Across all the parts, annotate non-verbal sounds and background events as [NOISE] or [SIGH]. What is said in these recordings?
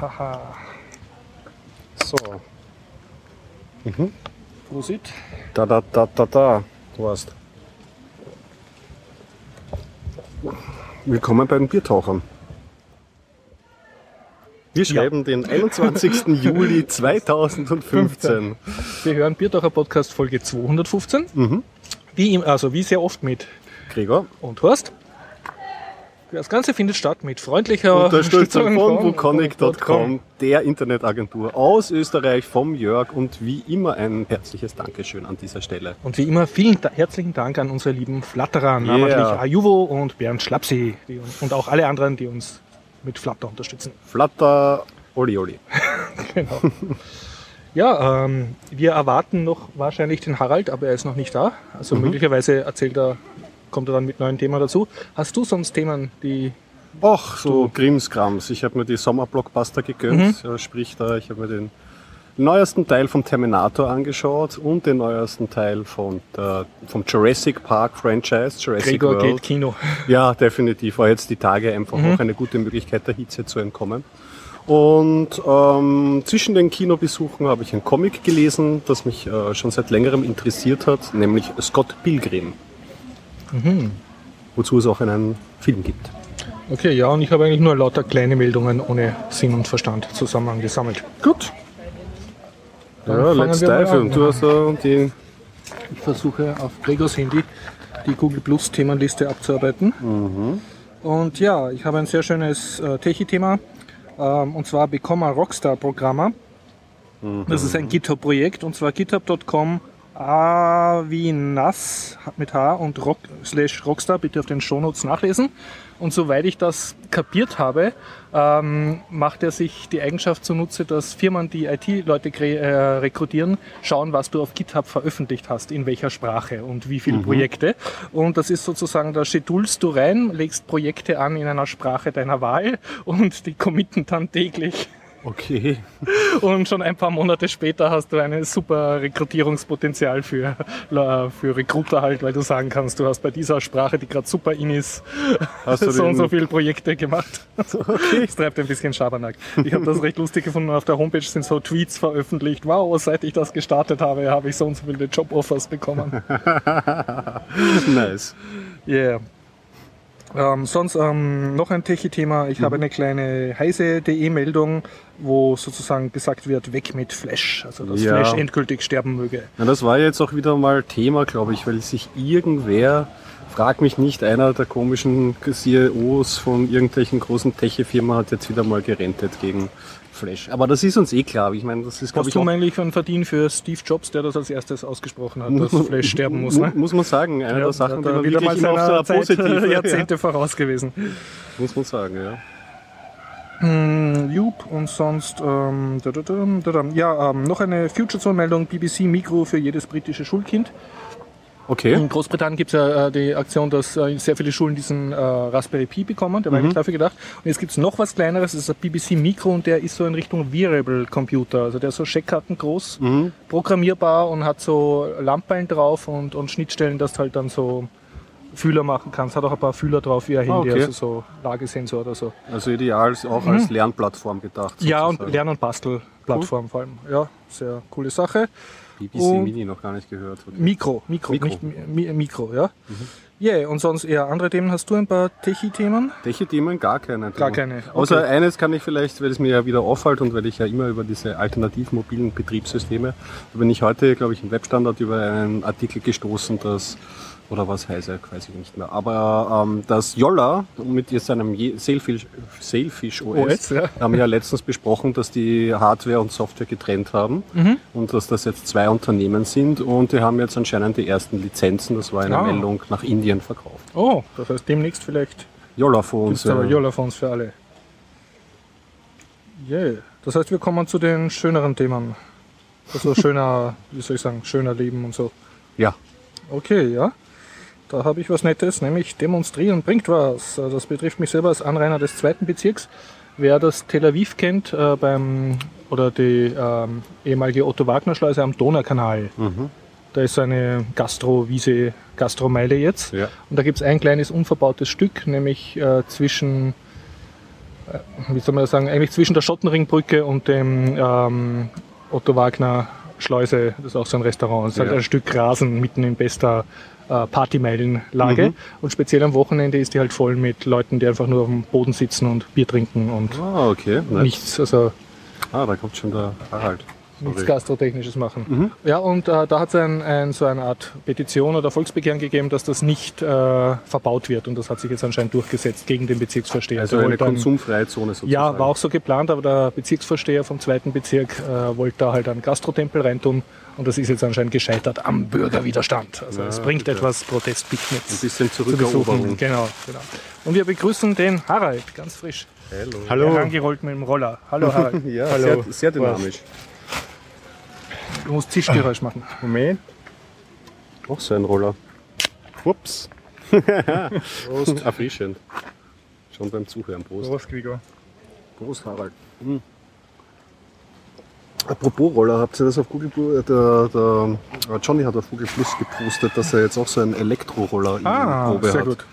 Haha. So. Mhm. Prosit. Da, da, da, da, da. Du hast. Willkommen bei den Biertauchern. Wir schreiben den 21. [LAUGHS] Juli 2015. Wir hören Biertaucher Podcast Folge 215. Mhm. Wie, im, also wie sehr oft mit Gregor. und Horst. Das Ganze findet statt mit freundlicher Unterstützung von Wukonic.com, der Internetagentur aus Österreich, vom Jörg und wie immer ein herzliches Dankeschön an dieser Stelle. Und wie immer vielen herzlichen Dank an unsere lieben Flatterer, namentlich Yeah. Ajuvo und Bernd Schlapsi und auch alle anderen, die uns mit Flutter unterstützen. Flatter, Oli Oli. [LAUGHS] Genau. ja, ähm, wir erwarten noch wahrscheinlich den Harald, aber er ist noch nicht da. Also Mhm. möglicherweise erzählt er, kommt er dann mit neuen Themen dazu. Hast du sonst Themen, die Ach, so Grimmskrams. Ich habe mir die Sommerblockbuster gegönnt. Mhm. Ja, sprich da, ich habe mir den neuesten Teil vom Terminator angeschaut und den neuesten Teil von der, vom Jurassic Park Franchise, Jurassic Gregor World. geht Kino? [LAUGHS] Ja, definitiv. War jetzt die Tage einfach Mhm. auch eine gute Möglichkeit, der Hitze zu entkommen. Und ähm, zwischen den Kinobesuchen habe ich ein Comic gelesen, das mich äh, schon seit längerem interessiert hat, nämlich Scott Pilgrim. Mhm. Wozu es auch einen Film gibt. Okay, ja, und ich habe eigentlich nur lauter kleine Meldungen ohne Sinn und Verstand zusammengesammelt. Gut. Dann Ja, let's dive. Und du hast äh, die. Ich versuche auf Gregors Handy die Google Plus Themenliste abzuarbeiten. Und ja, ich habe ein sehr schönes äh, Techie-Thema. Ähm, und zwar Become a Rockstar Programmer. Das ist ein GitHub-Projekt und zwar github.com A wie nass mit H und rock, slash Rockstar, bitte auf den Shownotes nachlesen. Und soweit ich das kapiert habe, ähm, macht er sich die Eigenschaft zunutze, dass Firmen, die IT-Leute äh, rekrutieren, schauen, was du auf GitHub veröffentlicht hast, in welcher Sprache und wie viele Projekte. Und das ist sozusagen, da schedulst du rein, legst Projekte an in einer Sprache deiner Wahl und die committen dann täglich. Okay. [LAUGHS] Und schon ein paar Monate später hast du ein super Rekrutierungspotenzial für, für Recruiter halt, weil du sagen kannst, du hast bei dieser Sprache, die gerade super in ist, [LAUGHS] Hast du so und so viele Projekte gemacht. Okay. Das treibt ein bisschen Schabernack. Ich habe das recht lustig gefunden. Auf der Homepage sind so Tweets veröffentlicht. Wow, seit ich das gestartet habe, habe ich so und so viele Joboffers bekommen. [LAUGHS] nice. Yeah. Ähm, sonst ähm, noch ein Techie-Thema. Ich habe eine kleine heise.de-Meldung, wo sozusagen gesagt wird, weg mit Flash. Also dass Ja. Flash endgültig sterben möge. Na, das war jetzt auch wieder mal Thema, glaube ich, weil sich irgendwer, frag mich nicht, einer der komischen CEOs von irgendwelchen großen Tech-Firmen hat jetzt wieder mal gerentet gegen Flash. Aber das ist uns eh klar. Ich meine, das ist, glaube Hast ich, du auch, eigentlich einen Verdien für Steve Jobs, der das als erstes ausgesprochen hat, dass [LAUGHS] Flash sterben muss? mu- Ne? muss man sagen, eine der Sachen, die man wieder mal seiner einer Zeit positive, ja, [LAUGHS] Jahrzehnte voraus gewesen. muss man sagen, ja. Hm, Jup, und sonst, ähm, da, da, da, da, da. ja, ähm, noch eine Future Zone Meldung, BBC Mikro für jedes britische Schulkind. Okay. In Großbritannien gibt es ja äh, die Aktion, dass äh, sehr viele Schulen diesen äh, Raspberry Pi bekommen, der war eigentlich dafür gedacht. Und jetzt gibt es noch was kleineres, das ist ein BBC Mikro und der ist so in Richtung Wearable Computer, also der ist so Scheckkarten groß, Mhm. programmierbar und hat so Lampen drauf und, und Schnittstellen, dass du halt dann so Fühler machen kannst. Hat auch ein paar Fühler drauf wie ein Handy, Ah, okay. also so Lagesensor oder so. Also ideal ist auch als Lernplattform gedacht. Mhm. Ja, und sozusagen. Lern- und Bastelplattform vor allem. Ja, sehr coole Sache. BBC Mini noch gar nicht gehört. Okay. Mikro, Mikro, Mikro. nicht Mi Mi- Mikro, ja. Yeah, und sonst eher andere Themen. Hast du ein paar Techie-Themen? Welche Themen? Gar keine. Gar keine, okay. Außer eines kann ich vielleicht, weil es mir ja wieder auffällt und weil ich ja immer über diese alternativ mobilen Betriebssysteme, da bin ich heute, glaube ich, im Webstandard über einen Artikel gestoßen, dass, oder was heißt er, weiß ich nicht mehr, aber ähm, dass Yolla mit seinem Sailfish, Sailfish OS, OS, ja. haben wir ja letztens besprochen, dass die Hardware und Software getrennt haben Mhm. und dass das jetzt zwei Unternehmen sind und die haben jetzt anscheinend die ersten Lizenzen, das war eine Ah. Meldung, nach Indien verkauft. Oh, das heißt demnächst vielleicht Yolla Phones. gibt es aber äh, Yola-Phones für alle. Yeah. Das heißt, wir kommen zu den schöneren Themen. Also [LAUGHS] schöner, wie soll ich sagen, schöner Leben und so. ja. Okay, ja. Da habe ich was Nettes, nämlich demonstrieren bringt was. Äh, Das betrifft mich selber als Anrainer des zweiten Bezirks. Wer das Tel Aviv kennt, äh, beim, oder die ähm, ehemalige Otto-Wagner-Schleuse am Donaukanal, da ist so eine Gastro-Wiese, Gastromeile jetzt. Ja. Und da gibt es ein kleines unverbautes Stück, nämlich äh, zwischen wie soll man das sagen, eigentlich zwischen der Schottenringbrücke und dem ähm, Otto Wagner Schleuse, das ist auch so ein Restaurant. Es ist halt ein Stück Rasen mitten in bester äh, Partymeilenlage. Mhm. Und speziell am Wochenende ist die halt voll mit Leuten, die einfach nur auf dem Boden sitzen und Bier trinken und Ah, okay. Nichts, also Ah, da kommt schon der Harald. Nichts. Gastrotechnisches machen. Mhm. Ja, und äh, da hat es ein, ein, so eine Art Petition oder Volksbegehren gegeben, dass das nicht äh, verbaut wird. Und das hat sich jetzt anscheinend durchgesetzt gegen den Bezirksvorsteher. Also Der eine ein- konsumfreie Zone sozusagen. Ja, war auch so geplant, aber der Bezirksvorsteher vom zweiten Bezirk äh, wollte da halt einen Gastrotempel reintun und das ist jetzt anscheinend gescheitert am Bürgerwiderstand. Also Ja, es bringt bitte. etwas Ein Protestpicknicks bisschen zu besuchen. Zurückeroberung. Genau, genau. Und wir begrüßen den Harald, ganz frisch. Hallo. Hallo. Herangerollt mit dem Roller. Hallo Harald. [LAUGHS] Ja, Hallo. Sehr, sehr dynamisch. Du musst Zischgeräusch machen. Moment. Auch so ein Roller. Ups. [LAUGHS] Prost. Erfrischend. Schon beim Zuhören. Prost. Prost, Gregor. Prost, Harald. Mhm. Apropos Roller, habt ihr das auf Google Plus, der, der Johnny hat auf Google Plus gepostet, dass er jetzt auch so einen Elektroroller in Probe Ah, sehr hat. gut.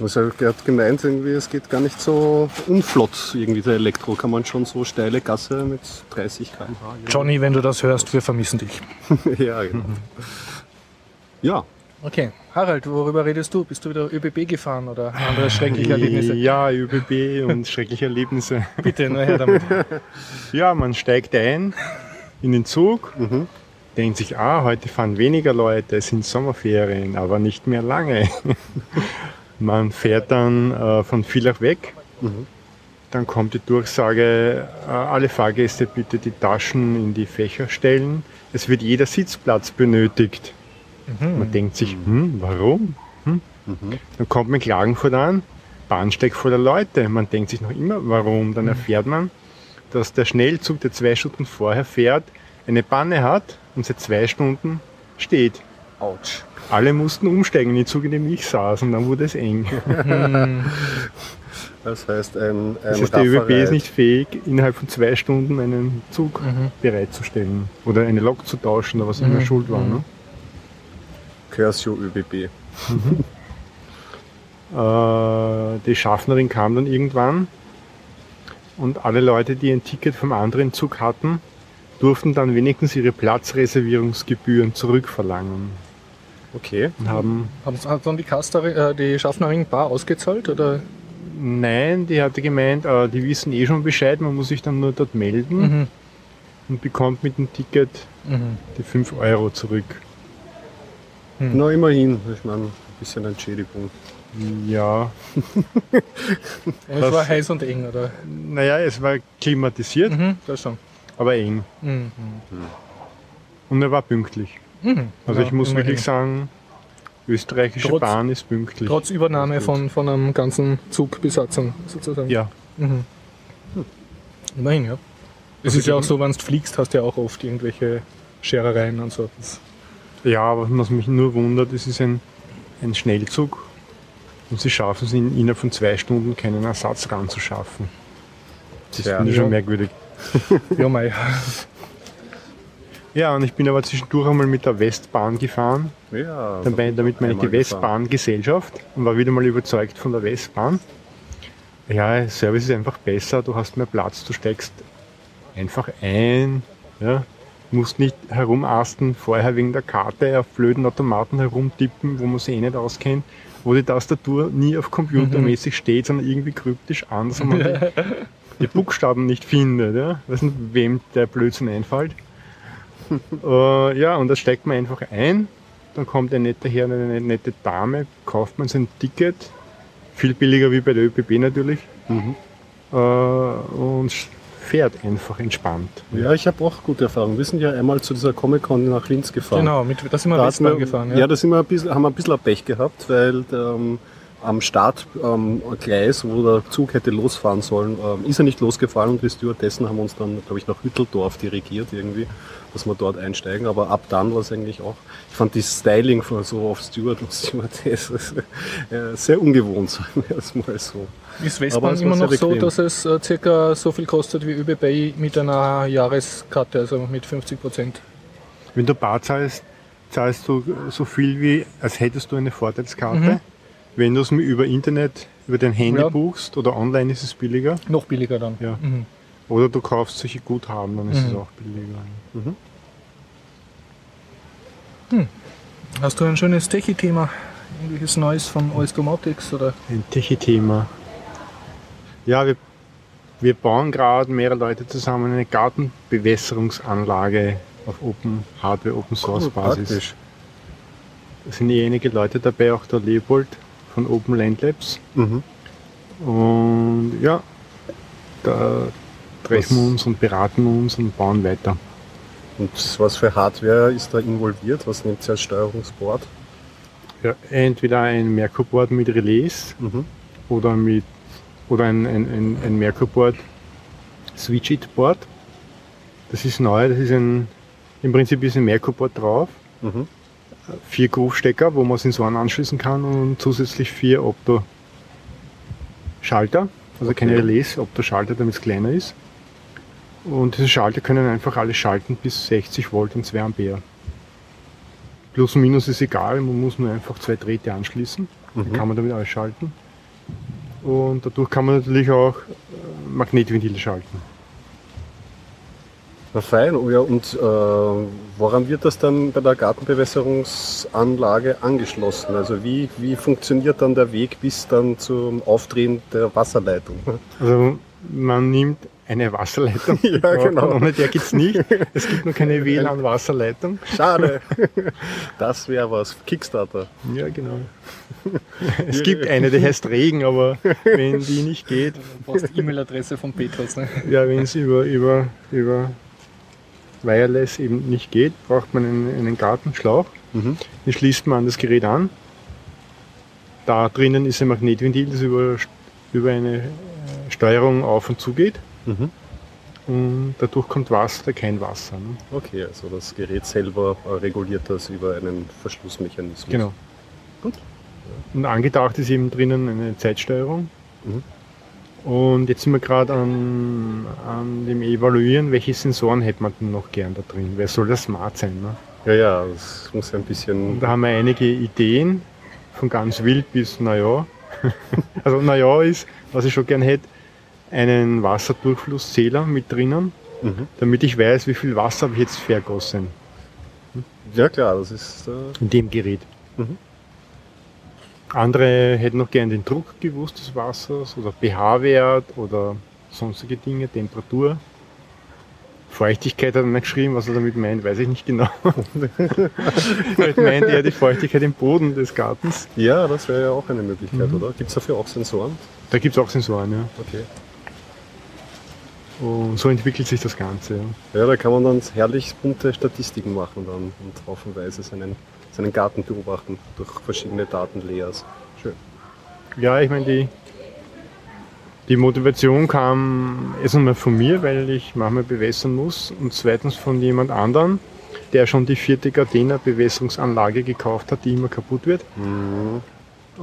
Also er hat gemeint, irgendwie, es geht gar nicht so unflott, irgendwie der Elektro. Kann man schon so steile Gasse mit 30 km/h. [LAUGHS] Johnny, wenn du das hörst, wir vermissen dich. ja, genau. Ja, Okay, Harald, worüber redest du? Bist du wieder ÖBB gefahren oder andere schreckliche Erlebnisse? Ja, ÖBB und schreckliche Erlebnisse. [LAUGHS] Bitte, nur her damit. [LAUGHS] Ja, man steigt ein in den Zug, denkt sich, ah, heute fahren weniger Leute, es sind Sommerferien, aber nicht mehr lange. Man fährt dann äh, von Villach weg. Dann kommt die Durchsage, äh, alle Fahrgäste bitte die Taschen in die Fächer stellen. Es wird jeder Sitzplatz benötigt. Man denkt sich, hm, warum? Hm? Dann kommt man Klagenfurt an, Bahnsteig voller Leute. Man denkt sich noch immer, warum? Dann erfährt man, dass der Schnellzug, der zwei Stunden vorher fährt, eine Panne hat und seit zwei Stunden steht. ouch. Alle mussten umsteigen in den Zug, in dem ich saß und dann wurde es eng. [LAUGHS] Das heißt, ein, ein Das heißt, der ÖBB ist nicht fähig, innerhalb von zwei Stunden einen Zug Mhm. bereitzustellen oder eine Lok zu tauschen oder was immer schuld war. Ne? Cursio ÖBB. [LAUGHS] Äh, die Schaffnerin kam dann irgendwann und alle Leute, die ein Ticket vom anderen Zug hatten, durften dann wenigstens ihre Platzreservierungsgebühren zurückverlangen Okay. und haben Haben- Hat dann die, Kasterin, äh, die Schaffnerin bar ausgezahlt? Oder? Nein, die hatte gemeint, äh, die wissen eh schon Bescheid, man muss sich dann nur dort melden Mhm. und bekommt mit dem Ticket Mhm. die 5 Euro zurück. Na, immerhin. Ich meine, ein bisschen Entschädigung. Ja, Und es Das- war heiß und eng, oder? naja, es war klimatisiert, Mhm, das schon. aber eng. Mhm. Und er war pünktlich. Mhm. Also Ja, ich muss immerhin. wirklich sagen, österreichische Trotz- Bahn ist pünktlich. Trotz Übernahme von, von einem ganzen Zugbesatzung sozusagen. Ja, Mhm. Immerhin, ja. Es ist ja auch so, wenn du fliegst, hast du ja auch oft irgendwelche Scherereien und so. Das, ja, aber was mich nur wundert, es ist ein, ein Schnellzug und sie schaffen es in, innerhalb von zwei Stunden keinen Ersatz ranzuschaffen. Das Tja, finde ich ja. schon merkwürdig. ja, mei. Ja, und ich bin aber zwischendurch einmal mit der Westbahn gefahren. Ja. Dabei, damit meine ich die. Westbahn-Gesellschaft und war wieder mal überzeugt von der Westbahn. Ja, Service ist einfach besser, du hast mehr Platz, du steigst einfach ein, ja, musst nicht herumasten, vorher wegen der Karte auf blöden Automaten herumtippen, wo man sich eh nicht auskennt, wo die Tastatur nie auf computermäßig steht, sondern irgendwie kryptisch an, dass man die, [LAUGHS] die Buchstaben nicht findet. Ja? Weiß nicht, wem der Blödsinn einfällt. Äh, ja, und da steigt man einfach ein, dann kommt ein netter Herr, eine nette Dame, kauft man sein Ticket, viel billiger wie bei der ÖPB natürlich, Mhm. äh, und fährt einfach entspannt. Ja, ich habe auch gute Erfahrungen. Wir sind ja einmal zu dieser Comic-Con nach Linz gefahren. Genau, mit, da sind wir Da Westbahn wir, gefahren. ja. da sind wir ein bisschen, haben wir ein bisschen Pech gehabt, weil ähm, am Startgleis, wo der Zug hätte losfahren sollen, ähm, ist er nicht losgefahren und wir Stewardessen haben uns dann, glaube ich, nach Hütteldorf dirigiert irgendwie, dass wir dort einsteigen. Aber ab dann war es eigentlich auch, ich fand die Styling von so auf Steward und Stewardess [LAUGHS] äh, sehr ungewohnt, sagen wir es mal so. Ist war immer noch so, dass es äh, circa so viel kostet wie ÖBB mit einer Jahreskarte, also mit 50 Prozent? Wenn du Bar zahlst, zahlst du so viel wie, als hättest du eine Vorteilskarte. Mhm. Wenn du es mir über Internet über dein Handy Ja. buchst oder online ist es billiger. Noch billiger dann. Ja. Mhm. Oder du kaufst solche Guthaben, dann ist Mhm. es auch billiger. Hast du ein schönes Techie-Thema? Irgendwelches Neues von OS Domotics oder? Ein Techie-Thema. Ja, wir, wir bauen gerade mehrere Leute zusammen eine Gartenbewässerungsanlage auf Open Hardware, Open Source Cool, Basis. praktisch. Da sind eh einige Leute dabei, auch der Leopold von Open Land Labs. Mhm. Und ja, da treffen wir uns und beraten uns und bauen weiter. Und was für Hardware ist da involviert? Was nehmt ihr als Steuerungsboard? Ja, entweder ein Merkur-Board mit Relais Mhm. oder mit oder ein, ein, ein, ein Merkur-Board Switch-It-Board. Das ist neu, das ist ein im Prinzip ist ein Merkur-Board drauf. Mhm. Vier Groove-Stecker, wo man Sensoren anschließen kann und zusätzlich vier Opto-Schalter. Also keine Okay. Relais, Opto-Schalter, damit es kleiner ist. Und diese Schalter können einfach alles schalten bis 60 Volt und 2 Ampere. Plus und Minus ist egal, man muss nur einfach zwei Drähte anschließen. Dann Mhm. kann man damit alles schalten. Und dadurch kann man natürlich auch äh, Magnetventile schalten. Na fein, oh ja, und äh, woran wird das dann bei der Gartenbewässerungsanlage angeschlossen? Also wie, wie funktioniert dann der Weg bis dann zum Aufdrehen der Wasserleitung? Also man nimmt eine Wasserleitung. [LAUGHS] Ja, genau. Ohne der geht's nicht. Es gibt nur keine [LAUGHS] WLAN-Wasserleitung. Schade. [LAUGHS] Das wäre was. Kickstarter. Ja, genau. Es gibt eine, die heißt Regen, aber wenn die nicht geht, Du brauchst die E-Mail-Adresse von Petros. Ne? ja, wenn es über, über, über Wireless eben nicht geht, braucht man einen, einen Gartenschlauch. Mhm. Den schließt man an das Gerät an. Da drinnen ist ein Magnetventil, das über, über eine äh, Steuerung auf und zu geht. Mhm. Und dadurch kommt Wasser, kein Wasser. Ne? Okay, also das Gerät selber äh, reguliert das über einen Verschlussmechanismus. Genau. Gut. Und angedacht ist eben drinnen eine Zeitsteuerung. Mhm. Und jetzt sind wir gerade an, an dem Evaluieren, welche Sensoren hätte man denn noch gern da drin. Wer soll das smart sein? Ne? Ja, ja, das muss ein Und bisschen. da haben wir einige Ideen, von ganz wild bis naja. [LAUGHS] also naja ist, was ich schon gern hätte, einen Wasserdurchflusszähler mit drinnen, Mhm. damit ich weiß, wie viel Wasser habe ich jetzt vergossen Ja klar, das ist. Äh, in dem Gerät. Mhm. Andere hätten noch gern den Druck gewusst des Wassers oder pH-Wert oder sonstige Dinge, Temperatur. Feuchtigkeit hat er nicht geschrieben, was er damit meint, weiß ich nicht genau. [LAUGHS] Vielleicht meint er die Feuchtigkeit im Boden des Gartens. ja, das wäre ja auch eine Möglichkeit, Mhm. oder? Gibt es dafür auch Sensoren? Da gibt es auch Sensoren, ja. Okay. Und so entwickelt sich das Ganze. Ja. Ja, da kann man dann herrlich bunte Statistiken machen dann und haufenweise seinen, seinen Garten beobachten durch verschiedene Datenlayers. Schön. Ja, ich meine, die, die Motivation kam erst einmal von mir, weil ich manchmal bewässern muss und zweitens von jemand anderen, der schon die vierte Gardena Bewässerungsanlage gekauft hat, die immer kaputt wird Mhm.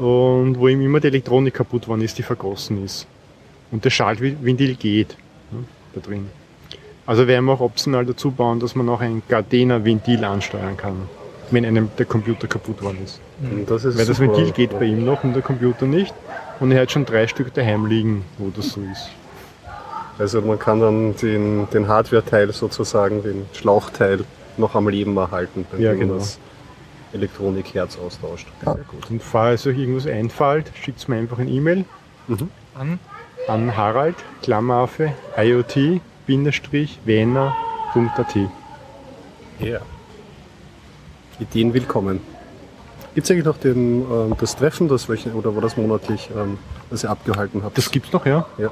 und wo ihm immer die Elektronik kaputt geworden ist, die vergossen ist. Und der Schaltventil geht ne, da drin. Also werden wir auch optional dazu bauen, dass man auch ein Gardena Ventil ansteuern kann, wenn einem der Computer kaputt worden ist. Und das ist Weil das super. Ventil geht bei ihm noch und der Computer nicht. Und er hat schon drei Stück daheim liegen, wo das so ist. Also man kann dann den, den Hardware-Teil sozusagen, den Schlauchteil noch am Leben erhalten, wenn Ja, man genau. das Elektronikherz austauscht. Sehr gut. Und falls euch irgendwas einfällt, schickt mir einfach ein E-Mail An an Harald, Klammeraffe, IoT-Wiener.at. Ja. Ideen willkommen. Gibt es eigentlich noch den, ähm, das Treffen, das welche, oder war das monatlich, ähm, das ihr abgehalten habt? Das gibt's noch, ja. ja.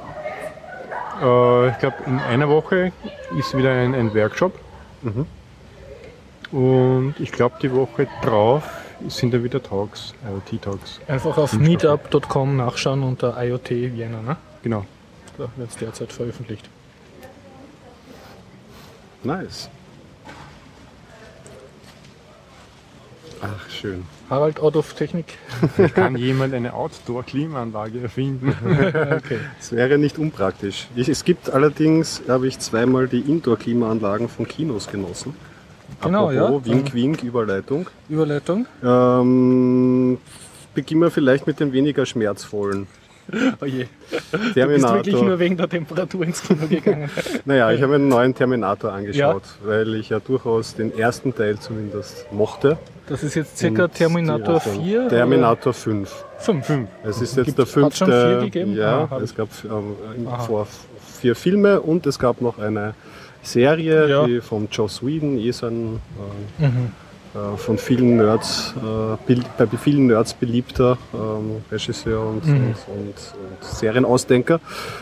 Äh, ich glaube, in einer Woche ist wieder ein, ein Workshop. Mhm. Und ich glaube, die Woche drauf sind dann wieder Talks, IoT-Talks. einfach auf meetup.com nachschauen unter IoT Vienna. Ne? Genau. Da wird es derzeit veröffentlicht. Nice. Ach, schön. Harald out of Technik. Kann jemand eine Outdoor-Klimaanlage erfinden? [LAUGHS] Okay. Es wäre nicht unpraktisch. Es gibt allerdings, habe ich zweimal die Indoor-Klimaanlagen von Kinos genossen. Genau, ja. Apropos, Wink, Wink, Überleitung. Überleitung. Ähm, beginnen wir vielleicht mit den weniger schmerzvollen. Oh je. [LAUGHS] Du bist wirklich nur Terminator. wegen der Temperatur ins Kino gegangen. [LAUGHS] Naja, ich habe einen neuen Terminator angeschaut, weil ich ja durchaus den ersten Teil zumindest mochte. Das ist jetzt circa Und Terminator die- 4? Terminator 5. 5. Es ist jetzt Gibt- der fünfte. schon vier gegeben? Ja, Ah, es gab ähm, vor vier Filme und es gab noch eine Serie, Ja. die von Joss Whedon, eh so ein äh, Mhm. Äh, von vielen Nerds, äh, bei vielen Nerds beliebter ähm, Regisseur und, Mhm. und, und, und Serienausdenker.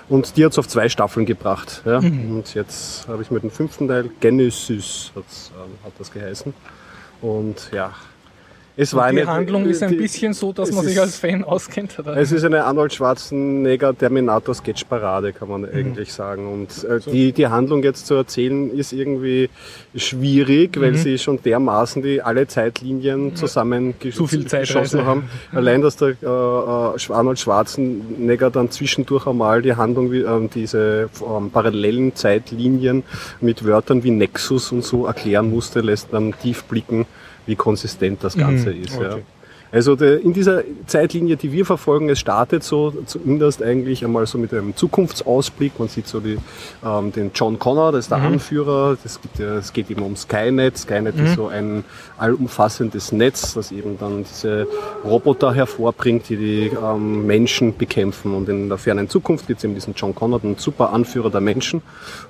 Und die hat es auf zwei Staffeln gebracht. Ja? Mhm. Und jetzt habe ich mit dem fünften Teil, Genesis ähm, hat das geheißen. Und ja, es war Die eine, Handlung ist ein die- bisschen so, dass man sich als Fan auskennt. Oder? es ist eine Arnold Schwarzenegger Terminator Sketchparade, kann Mhm. man eigentlich sagen. Und äh, die, die Handlung jetzt zu erzählen ist irgendwie schwierig, weil Mhm. sie schon dermaßen die alle Zeitlinien zusammengeschossen Zu viel Zeitreise. haben. Allein, dass der äh, äh, Arnold Schwarzenegger dann zwischendurch einmal die Handlung, ähm, diese ähm, parallelen Zeitlinien mit Wörtern wie Nexus und so erklären musste, lässt dann tief blicken, wie konsistent das Ganze Mhm. ist. Ja. Also in dieser Zeitlinie, die wir verfolgen, es startet so zumindest eigentlich einmal so mit einem Zukunftsausblick. Man sieht so die, ähm, den John Connor, das ist der Anführer. Das gibt es geht eben um Skynet. Skynet ist so ein allumfassendes Netz, das eben dann diese Roboter hervorbringt, die die ähm, Menschen bekämpfen. Und in der fernen Zukunft gibt es eben diesen John Connor, den super Anführer der Menschen.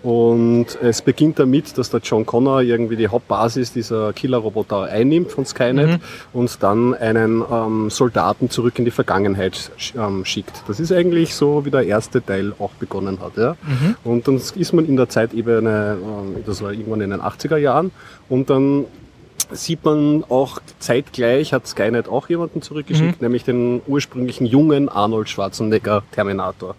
Und es beginnt damit, dass der John Connor irgendwie die Hauptbasis dieser Killerroboter einnimmt von Skynet und dann einen ähm, Soldaten zurück in die Vergangenheit ähm, schickt. Das ist eigentlich so, wie der erste Teil auch begonnen hat. Ja? Und dann ist man in der Zeitebene, ähm, das war irgendwann in den 80er Jahren, und dann sieht man auch zeitgleich hat Skynet auch jemanden zurückgeschickt, nämlich den ursprünglichen jungen Arnold Schwarzenegger Terminator.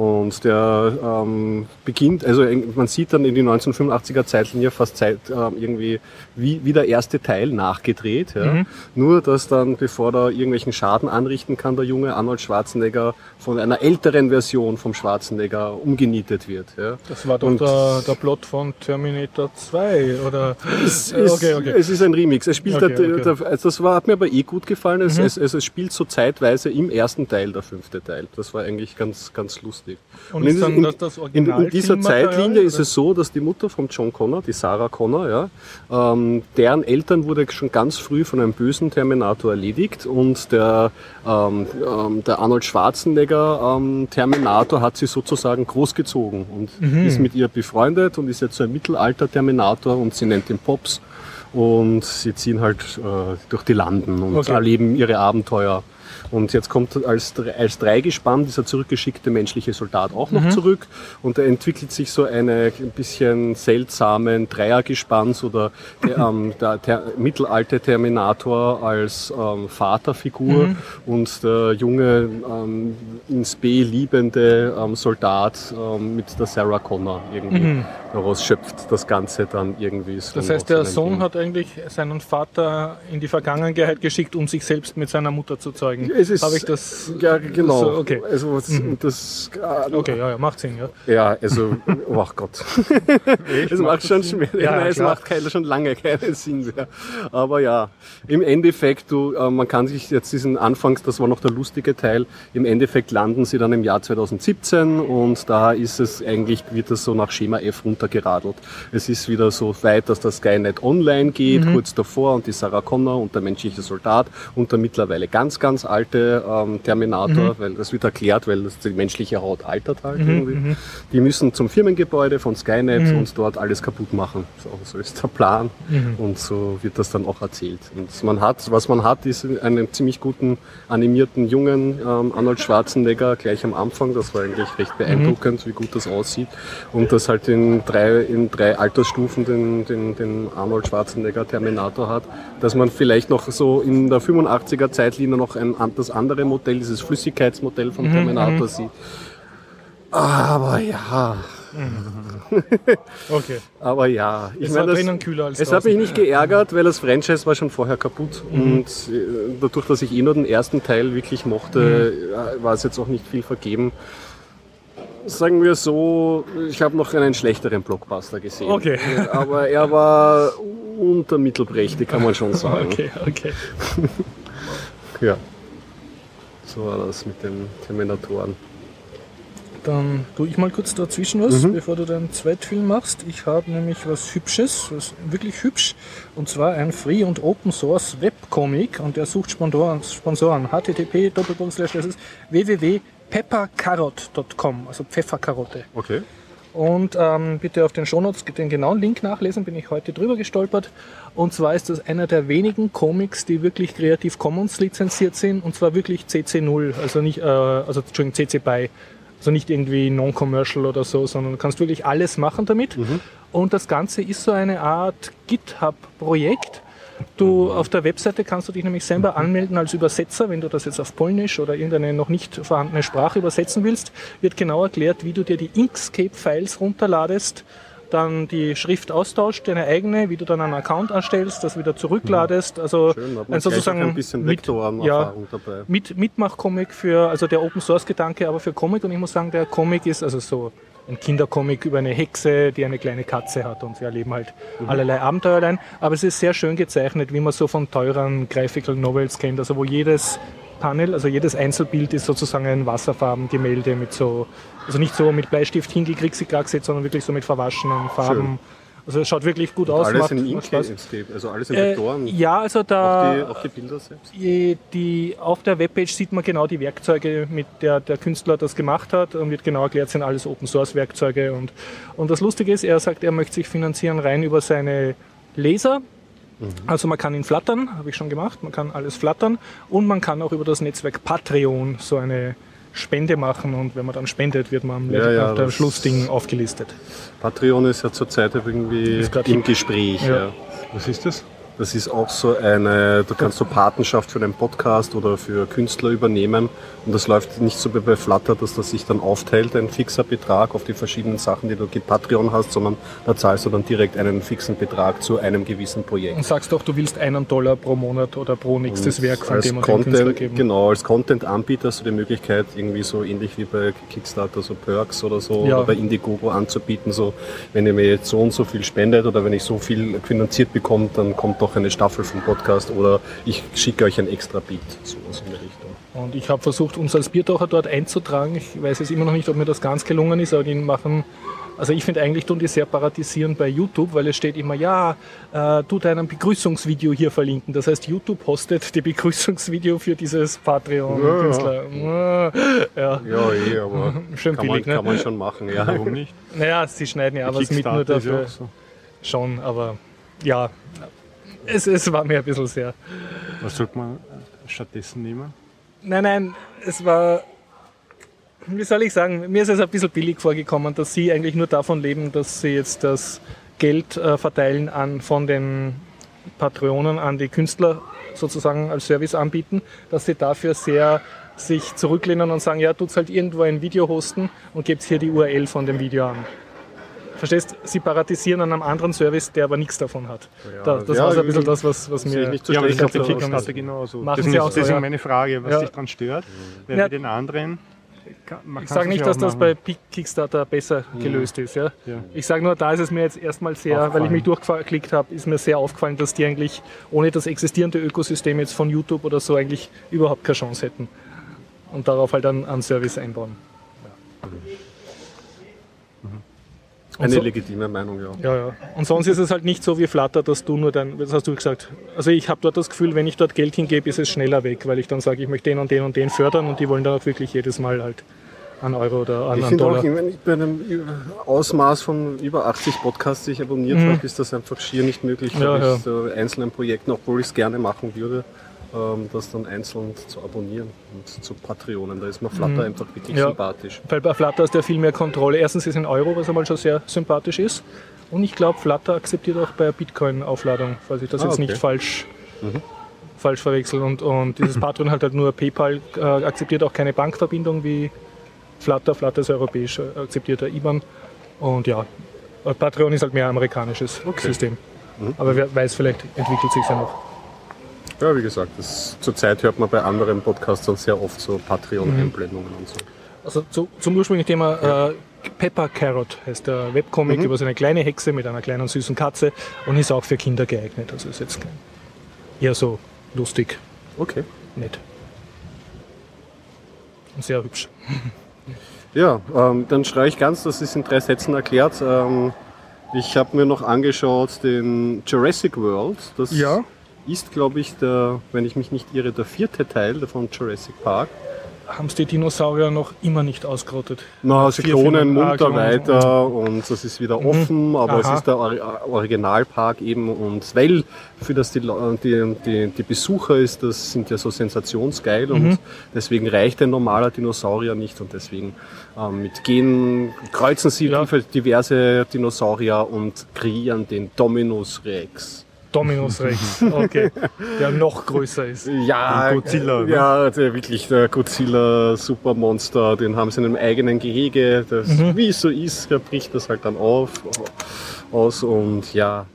Und der ähm, beginnt, also man sieht dann in die 1985er Zeitlinie fast Zeit, ähm, irgendwie wie, wie der erste Teil nachgedreht. Ja. Nur, dass dann, bevor er irgendwelchen Schaden anrichten kann, der junge Arnold Schwarzenegger von einer älteren Version vom Schwarzenegger umgenietet wird. Ja. Das war doch Und- der, der Plot von Terminator 2, oder? Es Äh, ist, okay, okay. es ist ein Remix. Es spielt Okay, der, okay. Der, also das war, hat mir aber eh gut gefallen. Mhm. Es, es, es, es spielt so zeitweise im ersten Teil, der fünfte Teil. Das war eigentlich ganz, ganz lustig. Und ist dann das das in, in dieser Zeitlinie ist oder? es so, dass die Mutter von John Connor, die Sarah Connor, ja, ähm, deren Eltern wurde schon ganz früh von einem bösen Terminator erledigt und der, ähm, ähm, der Arnold Schwarzenegger ähm, Terminator hat sie sozusagen großgezogen und Mhm. ist mit ihr befreundet und ist jetzt so ein Mittelalter-Terminator und sie nennt ihn Pops und sie ziehen halt äh, durch die Landen und Okay. erleben ihre Abenteuer. Und jetzt kommt als, als Dreigespann dieser zurückgeschickte menschliche Soldat auch Mhm. noch zurück und da entwickelt sich so eine ein bisschen seltsamen Dreiergespanns oder der, ähm, der, der mittelalte Terminator als ähm, Vaterfigur Mhm. und der junge ähm, ins B liebende ähm, Soldat ähm, mit der Sarah Connor irgendwie daraus schöpft das Ganze dann irgendwie. so Mhm. Das heißt, der Sohn Ding. hat eigentlich seinen Vater in die Vergangenheit geschickt, um sich selbst mit seiner Mutter zu zeugen. Es ist, Habe ich das? Ja, genau. So, okay. Also was, das, äh, Okay, ja, ja, macht Sinn, ja. Ja, also, oh Gott. [LAUGHS] Es macht schon schwer. Ja, Nein, es macht keine, schon lange keinen Sinn mehr. Aber ja, im Endeffekt, du, äh, man kann sich jetzt diesen Anfangs, das war noch der lustige Teil, im Endeffekt landen sie dann im Jahr 2017 und da ist es eigentlich, wird das so nach Schema F runtergeradelt. Es ist wieder so weit, dass das Skynet online geht, Mhm. kurz davor und die Sarah Connor und der menschliche Soldat und der mittlerweile ganz, ganz alte ähm, Terminator, weil das wird erklärt, weil das, die menschliche Haut altert halt irgendwie. Die müssen zum Firmengebäude von Skynet und dort alles kaputt machen. So, so ist der Plan und so wird das dann auch erzählt. Und man hat, was man hat, ist einen ziemlich guten animierten jungen ähm, Arnold Schwarzenegger gleich am Anfang. Das war eigentlich recht beeindruckend, wie gut das aussieht. Und das halt in drei, in drei Altersstufen den, den, den Arnold Schwarzenegger Terminator hat. Dass man vielleicht noch so in der 85er Zeitlinie noch ein, das andere Modell, dieses Flüssigkeitsmodell vom Terminator sieht. Aber ja, Okay. [LAUGHS] aber ja. Ich Es war meine, das- drinnen kühler als es hat mich nicht geärgert, weil das Franchise war schon vorher kaputt. Mhm. Und äh, dadurch, dass ich eh nur den ersten Teil wirklich mochte, äh, war es jetzt auch nicht viel vergeben. Sagen wir so, ich habe noch einen schlechteren Blockbuster gesehen. Okay. Aber er war unter mittelprächtig, kann man schon [LAUGHS] sagen. Okay, okay. Ja. So war das mit den Terminatoren. Dann tue ich mal kurz dazwischen was, bevor du deinen Zweitfilm machst. Ich habe nämlich was Hübsches, was wirklich hübsch, und zwar ein Free- und Open-Source Webcomic und der sucht Sponsoren, Sponsoren http www.peppercarrot.com, also Pfefferkarotte. Okay. Und ähm, bitte auf den Shownotes den genauen Link nachlesen, bin ich heute drüber gestolpert. Und zwar ist das einer der wenigen Comics, die wirklich Creative Commons lizenziert sind, und zwar wirklich CC0, also nicht, äh, also Entschuldigung, CC BY. Also nicht irgendwie non-commercial oder so, sondern du kannst wirklich alles machen damit. Und das Ganze ist so eine Art GitHub-Projekt. Du auf der Webseite kannst du dich nämlich selber anmelden als Übersetzer, wenn du das jetzt auf Polnisch oder irgendeine noch nicht vorhandene Sprache übersetzen willst, wird genau erklärt, wie du dir die Inkscape-Files runterladest, dann die Schrift austauscht, deine eigene, wie du dann einen Account erstellst, das wieder zurückladest. Also Schön, hat man ein sozusagen ein bisschen mit- Vektorenerfahrung dabei. mit, Mitmach-Comic für, also der Open Source Gedanke, aber für Comic und ich muss sagen, der Comic ist also so ein Kindercomic über eine Hexe, die eine kleine Katze hat und sie erleben halt allerlei Abenteuerlein. Aber es ist sehr schön gezeichnet, wie man so von teuren Graphical Novels kennt, also wo jedes Panel, also jedes Einzelbild ist sozusagen ein Wasserfarbengemälde mit so, also nicht so mit Bleistift hingekriegselt, sondern wirklich so mit verwaschenen Farben. Also es schaut wirklich gut aus. Alles macht- in. Inkscape, also alles in Äh, Vektoren. ja, also auch, da die, auch die Bilder selbst. die, die, auf der Webpage sieht man genau die Werkzeuge, mit der der Künstler das gemacht hat und wird genau erklärt, sind alles Open Source Werkzeuge. Und, und das Lustige ist, er sagt, er möchte sich finanzieren rein über seine Leser. Also man kann ihn flattern, habe ich schon gemacht, man kann alles flattern und man kann auch über das Netzwerk Patreon so eine Spende machen und wenn man dann spendet, wird man am Ja, ja, auf der Schlussding aufgelistet. Patreon ist ja zurzeit irgendwie im. Gespräch. Ja. Ja. Was ist das? Das ist auch so eine, da kannst du Patenschaft für einen Podcast oder für Künstler übernehmen. Und das läuft nicht so wie bei Flutter, dass das sich dann aufteilt, ein fixer Betrag auf die verschiedenen Sachen, die du mit Patreon hast, sondern da zahlst du dann direkt einen fixen Betrag zu einem gewissen Projekt. Und sagst doch, du willst einen Dollar pro Monat oder pro nächstes Werk von dem und dem Künstler Content, geben. genau, als Content-Anbieter hast du die Möglichkeit, irgendwie so ähnlich wie bei Kickstarter, so Perks oder so, Ja. oder bei Indiegogo anzubieten, so, wenn ihr mir jetzt so und so viel spendet oder wenn ich so viel finanziert bekomme, dann kommt doch eine Staffel vom Podcast oder ich schicke euch ein extra Beat, sowas in der Richtung. Und ich habe versucht, uns als Biertaucher dort einzutragen. Ich weiß jetzt immer noch nicht, ob mir das ganz gelungen ist, aber die machen, also ich finde eigentlich tun die sehr paradisieren bei YouTube, weil es steht immer, ja, äh, tut ein Begrüßungsvideo hier verlinken. Das heißt, YouTube hostet die Begrüßungsvideo für dieses Patreon-Künstler. Ja, ja. Ja, eh, aber [LAUGHS] Schön kann, billig, man, ne? kann man schon machen, ja. Warum nicht? Naja, sie schneiden ja was mit nur dafür. auch so. Schon, aber ja, [LAUGHS] es, es war mir ein bisschen sehr. Was sollte man stattdessen nehmen? Nein, nein, es war, wie soll ich sagen, mir ist es ein bisschen billig vorgekommen, dass sie eigentlich nur davon leben, dass sie jetzt das Geld äh, verteilen an, von den Patreonen an die Künstler sozusagen als Service anbieten, dass sie dafür sehr sich zurücklehnen und sagen, ja, tut's halt irgendwo ein Video hosten und gebt hier die URL von dem Video an. Verstehst? Sie paratisieren an einem anderen Service, der aber nichts davon hat. da, das ja, war so ein bisschen das, was, was mir ich nicht so Ja, aber ich glaube, der Kickstarter genauso. Machen deswegen sie auch ist, so, deswegen ja. meine Frage, was Ja. dich daran stört. Weil Ja. bei den anderen kann, Ich sage nicht, ja dass auch das bei Kickstarter besser gelöst ist. Ja? Ja. Ich sage nur, da ist es mir jetzt erstmal sehr, weil ich mich durchgeklickt habe, ist mir sehr aufgefallen, dass die eigentlich ohne das existierende Ökosystem jetzt von YouTube oder so eigentlich überhaupt keine Chance hätten. Und darauf halt einen, einen Service einbauen. Und Eine so- legitime Meinung, ja. Ja, ja. Und sonst ist es halt nicht so wie Flutter, dass du nur dein, das hast du gesagt. Also ich habe dort das Gefühl, wenn ich dort Geld hingebe, ist es schneller weg, weil ich dann sage, ich möchte den und den und den fördern und die wollen dann auch wirklich jedes Mal halt einen Euro oder einen Ich finde auch, wenn ich bei einem Ausmaß von über 80 Podcasts, die ich abonniert habe, ist das einfach schier nicht möglich, Mhm. Ja, ja. so einzelnen Projekten, obwohl ich es gerne machen würde, das dann einzeln zu abonnieren und zu Patreonen. Da ist mir Flutter einfach wirklich Mhm. Ja. sympathisch. Weil bei Flutter ist ja viel mehr Kontrolle. Erstens ist ein Euro, was einmal schon sehr sympathisch ist. Und ich glaube, Flutter akzeptiert auch bei Bitcoin-Aufladung, falls ich das Ah, jetzt okay. nicht falsch, falsch verwechsel. Und, und dieses [LAUGHS] Patreon halt, halt nur PayPal, äh, akzeptiert auch keine Bankverbindung wie Flutter. Flutter ist europäisch, äh, akzeptiert der IBAN. Und ja, Patreon ist halt mehr amerikanisches System. Aber wer weiß, vielleicht entwickelt sich ja noch. Ja, wie gesagt, das, zurzeit hört man bei anderen Podcastern sehr oft so Patreon-Einblendungen und so. Also zu, zum ursprünglichen Thema, äh, Pepper Carrot heißt der Webcomic über so eine kleine Hexe mit einer kleinen süßen Katze und ist auch für Kinder geeignet. Also ist jetzt eher so lustig, Okay. nett. und sehr hübsch. [LAUGHS] Ja, ähm, dann schreibe ich ganz, das ist in drei Sätzen erklärt. Ähm, ich habe mir noch angeschaut den Jurassic World. Das Ja. Ist, glaube ich, der, wenn ich mich nicht irre, der vierte Teil von Jurassic Park. Haben es die Dinosaurier noch immer nicht ausgerottet? Na, sie klonen munter weiter und das ist wieder offen, aber es Aha. ist der Ori- Originalpark eben und weil für das die, Leu- die, die, die Besucher ist, das sind ja so sensationsgeil und deswegen reicht ein normaler Dinosaurier nicht und deswegen ähm, mit Genen kreuzen sie Ja. diverse Dinosaurier und kreieren den Dominus Rex. Dominus Rex, [LAUGHS] okay. Der noch größer ist. Ja, Godzilla, ne? Ja, der, wirklich der Godzilla Supermonster, den haben sie in einem eigenen Gehege. Das, Mhm. Wie es so ist, der bricht das halt dann auf, aus und ja,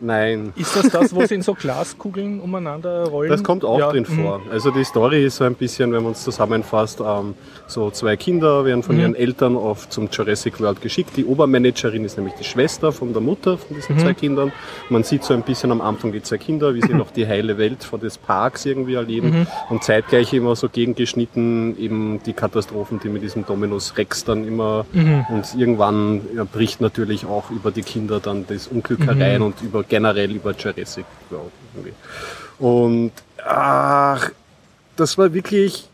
nein. Ist das das, wo sie in so Glaskugeln umeinander rollen? Das kommt auch Ja, drin mhm. vor. Also die Story ist so ein bisschen, wenn man es zusammenfasst, ähm, so zwei Kinder werden Mhm. von ihren Eltern auf zum Jurassic World geschickt. Die Obermanagerin ist nämlich die Schwester von der Mutter von diesen Mhm. zwei Kindern. Man sieht so ein bisschen am Anfang die zwei Kinder, wie sie noch die heile Welt vor des Parks irgendwie erleben Mhm. und zeitgleich immer so gegengeschnitten eben die Katastrophen, die mit diesem Dominus Rex dann immer Mhm. und irgendwann bricht natürlich auch über die Kinder dann das Unglück herein und über generell über Jurassic World. Irgendwie. Und ach, das war wirklich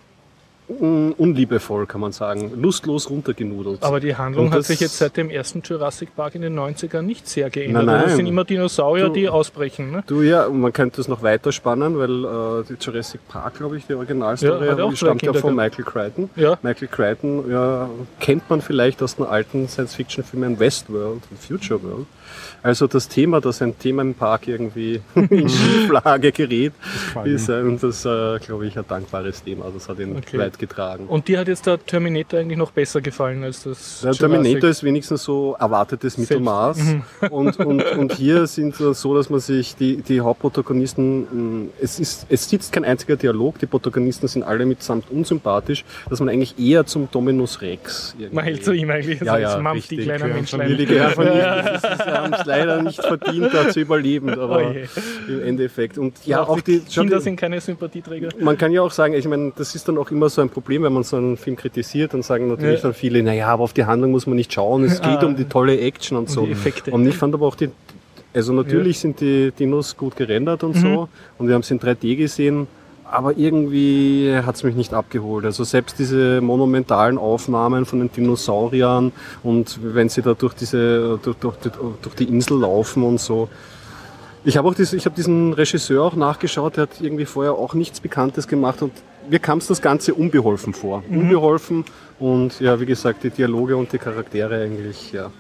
mm, unliebevoll, kann man sagen. Lustlos runtergenudelt. Aber die Handlung hat das- sich jetzt seit dem ersten Jurassic Park in den 90ern nicht sehr geändert. Nein, Also nein. Es sind immer Dinosaurier, Du- die ausbrechen. Ne? Du ja, und man könnte das noch weiter spannen, weil äh, die Jurassic Park, glaube ich, die Originalstory, Ja, die stammt ja von. Michael Crichton. Ja. Michael Crichton ja, kennt man vielleicht aus den alten Science-Fiction-Filmen Westworld und Future World. Also das Thema, dass ein Themenpark irgendwie [LAUGHS] in Schieflage gerät, ist ein, das, äh, glaube ich, ein dankbares Thema. Das hat ihn Okay. weit getragen. Und dir hat jetzt der Terminator eigentlich noch besser gefallen als das Der Terminator ist wenigstens so erwartetes Mittelmaß. Und, und, und hier sind es so, dass man sich die, die Hauptprotagonisten, mh, es, ist, es sitzt kein einziger Dialog, die Protagonisten sind alle mitsamt unsympathisch, dass man eigentlich eher zum Dominus Rex irgendwie. Man hält zu ihm eigentlich. Ja, ja, Mampf, richtig. die von Menschlein. Leider nicht verdient, da zu überleben, [LAUGHS] aber Oh im Endeffekt. Und ja, auch auch die, die, Kinder sind keine Sympathieträger. man kann ja auch sagen, ich meine, das ist dann auch immer so ein Problem, wenn man so einen Film kritisiert, dann sagen natürlich Ja. dann viele, naja, aber auf die Handlung muss man nicht schauen, es geht Ah. um die tolle Action und so. die Effekte. Und ich fand aber auch die, also natürlich sind die Dinos gut gerendert und Mhm. so und wir haben es in 3D gesehen, aber irgendwie hat es mich nicht abgeholt. Also selbst diese monumentalen Aufnahmen von den Dinosauriern und wenn sie da durch diese, durch, durch, die- durch die Insel laufen und so, ich habe auch diese, ich habe diesen Regisseur auch nachgeschaut, der hat irgendwie vorher auch nichts Bekanntes gemacht und mir kam es das Ganze unbeholfen vor. Mhm. Unbeholfen und ja, wie gesagt, die Dialoge und die Charaktere eigentlich, ja.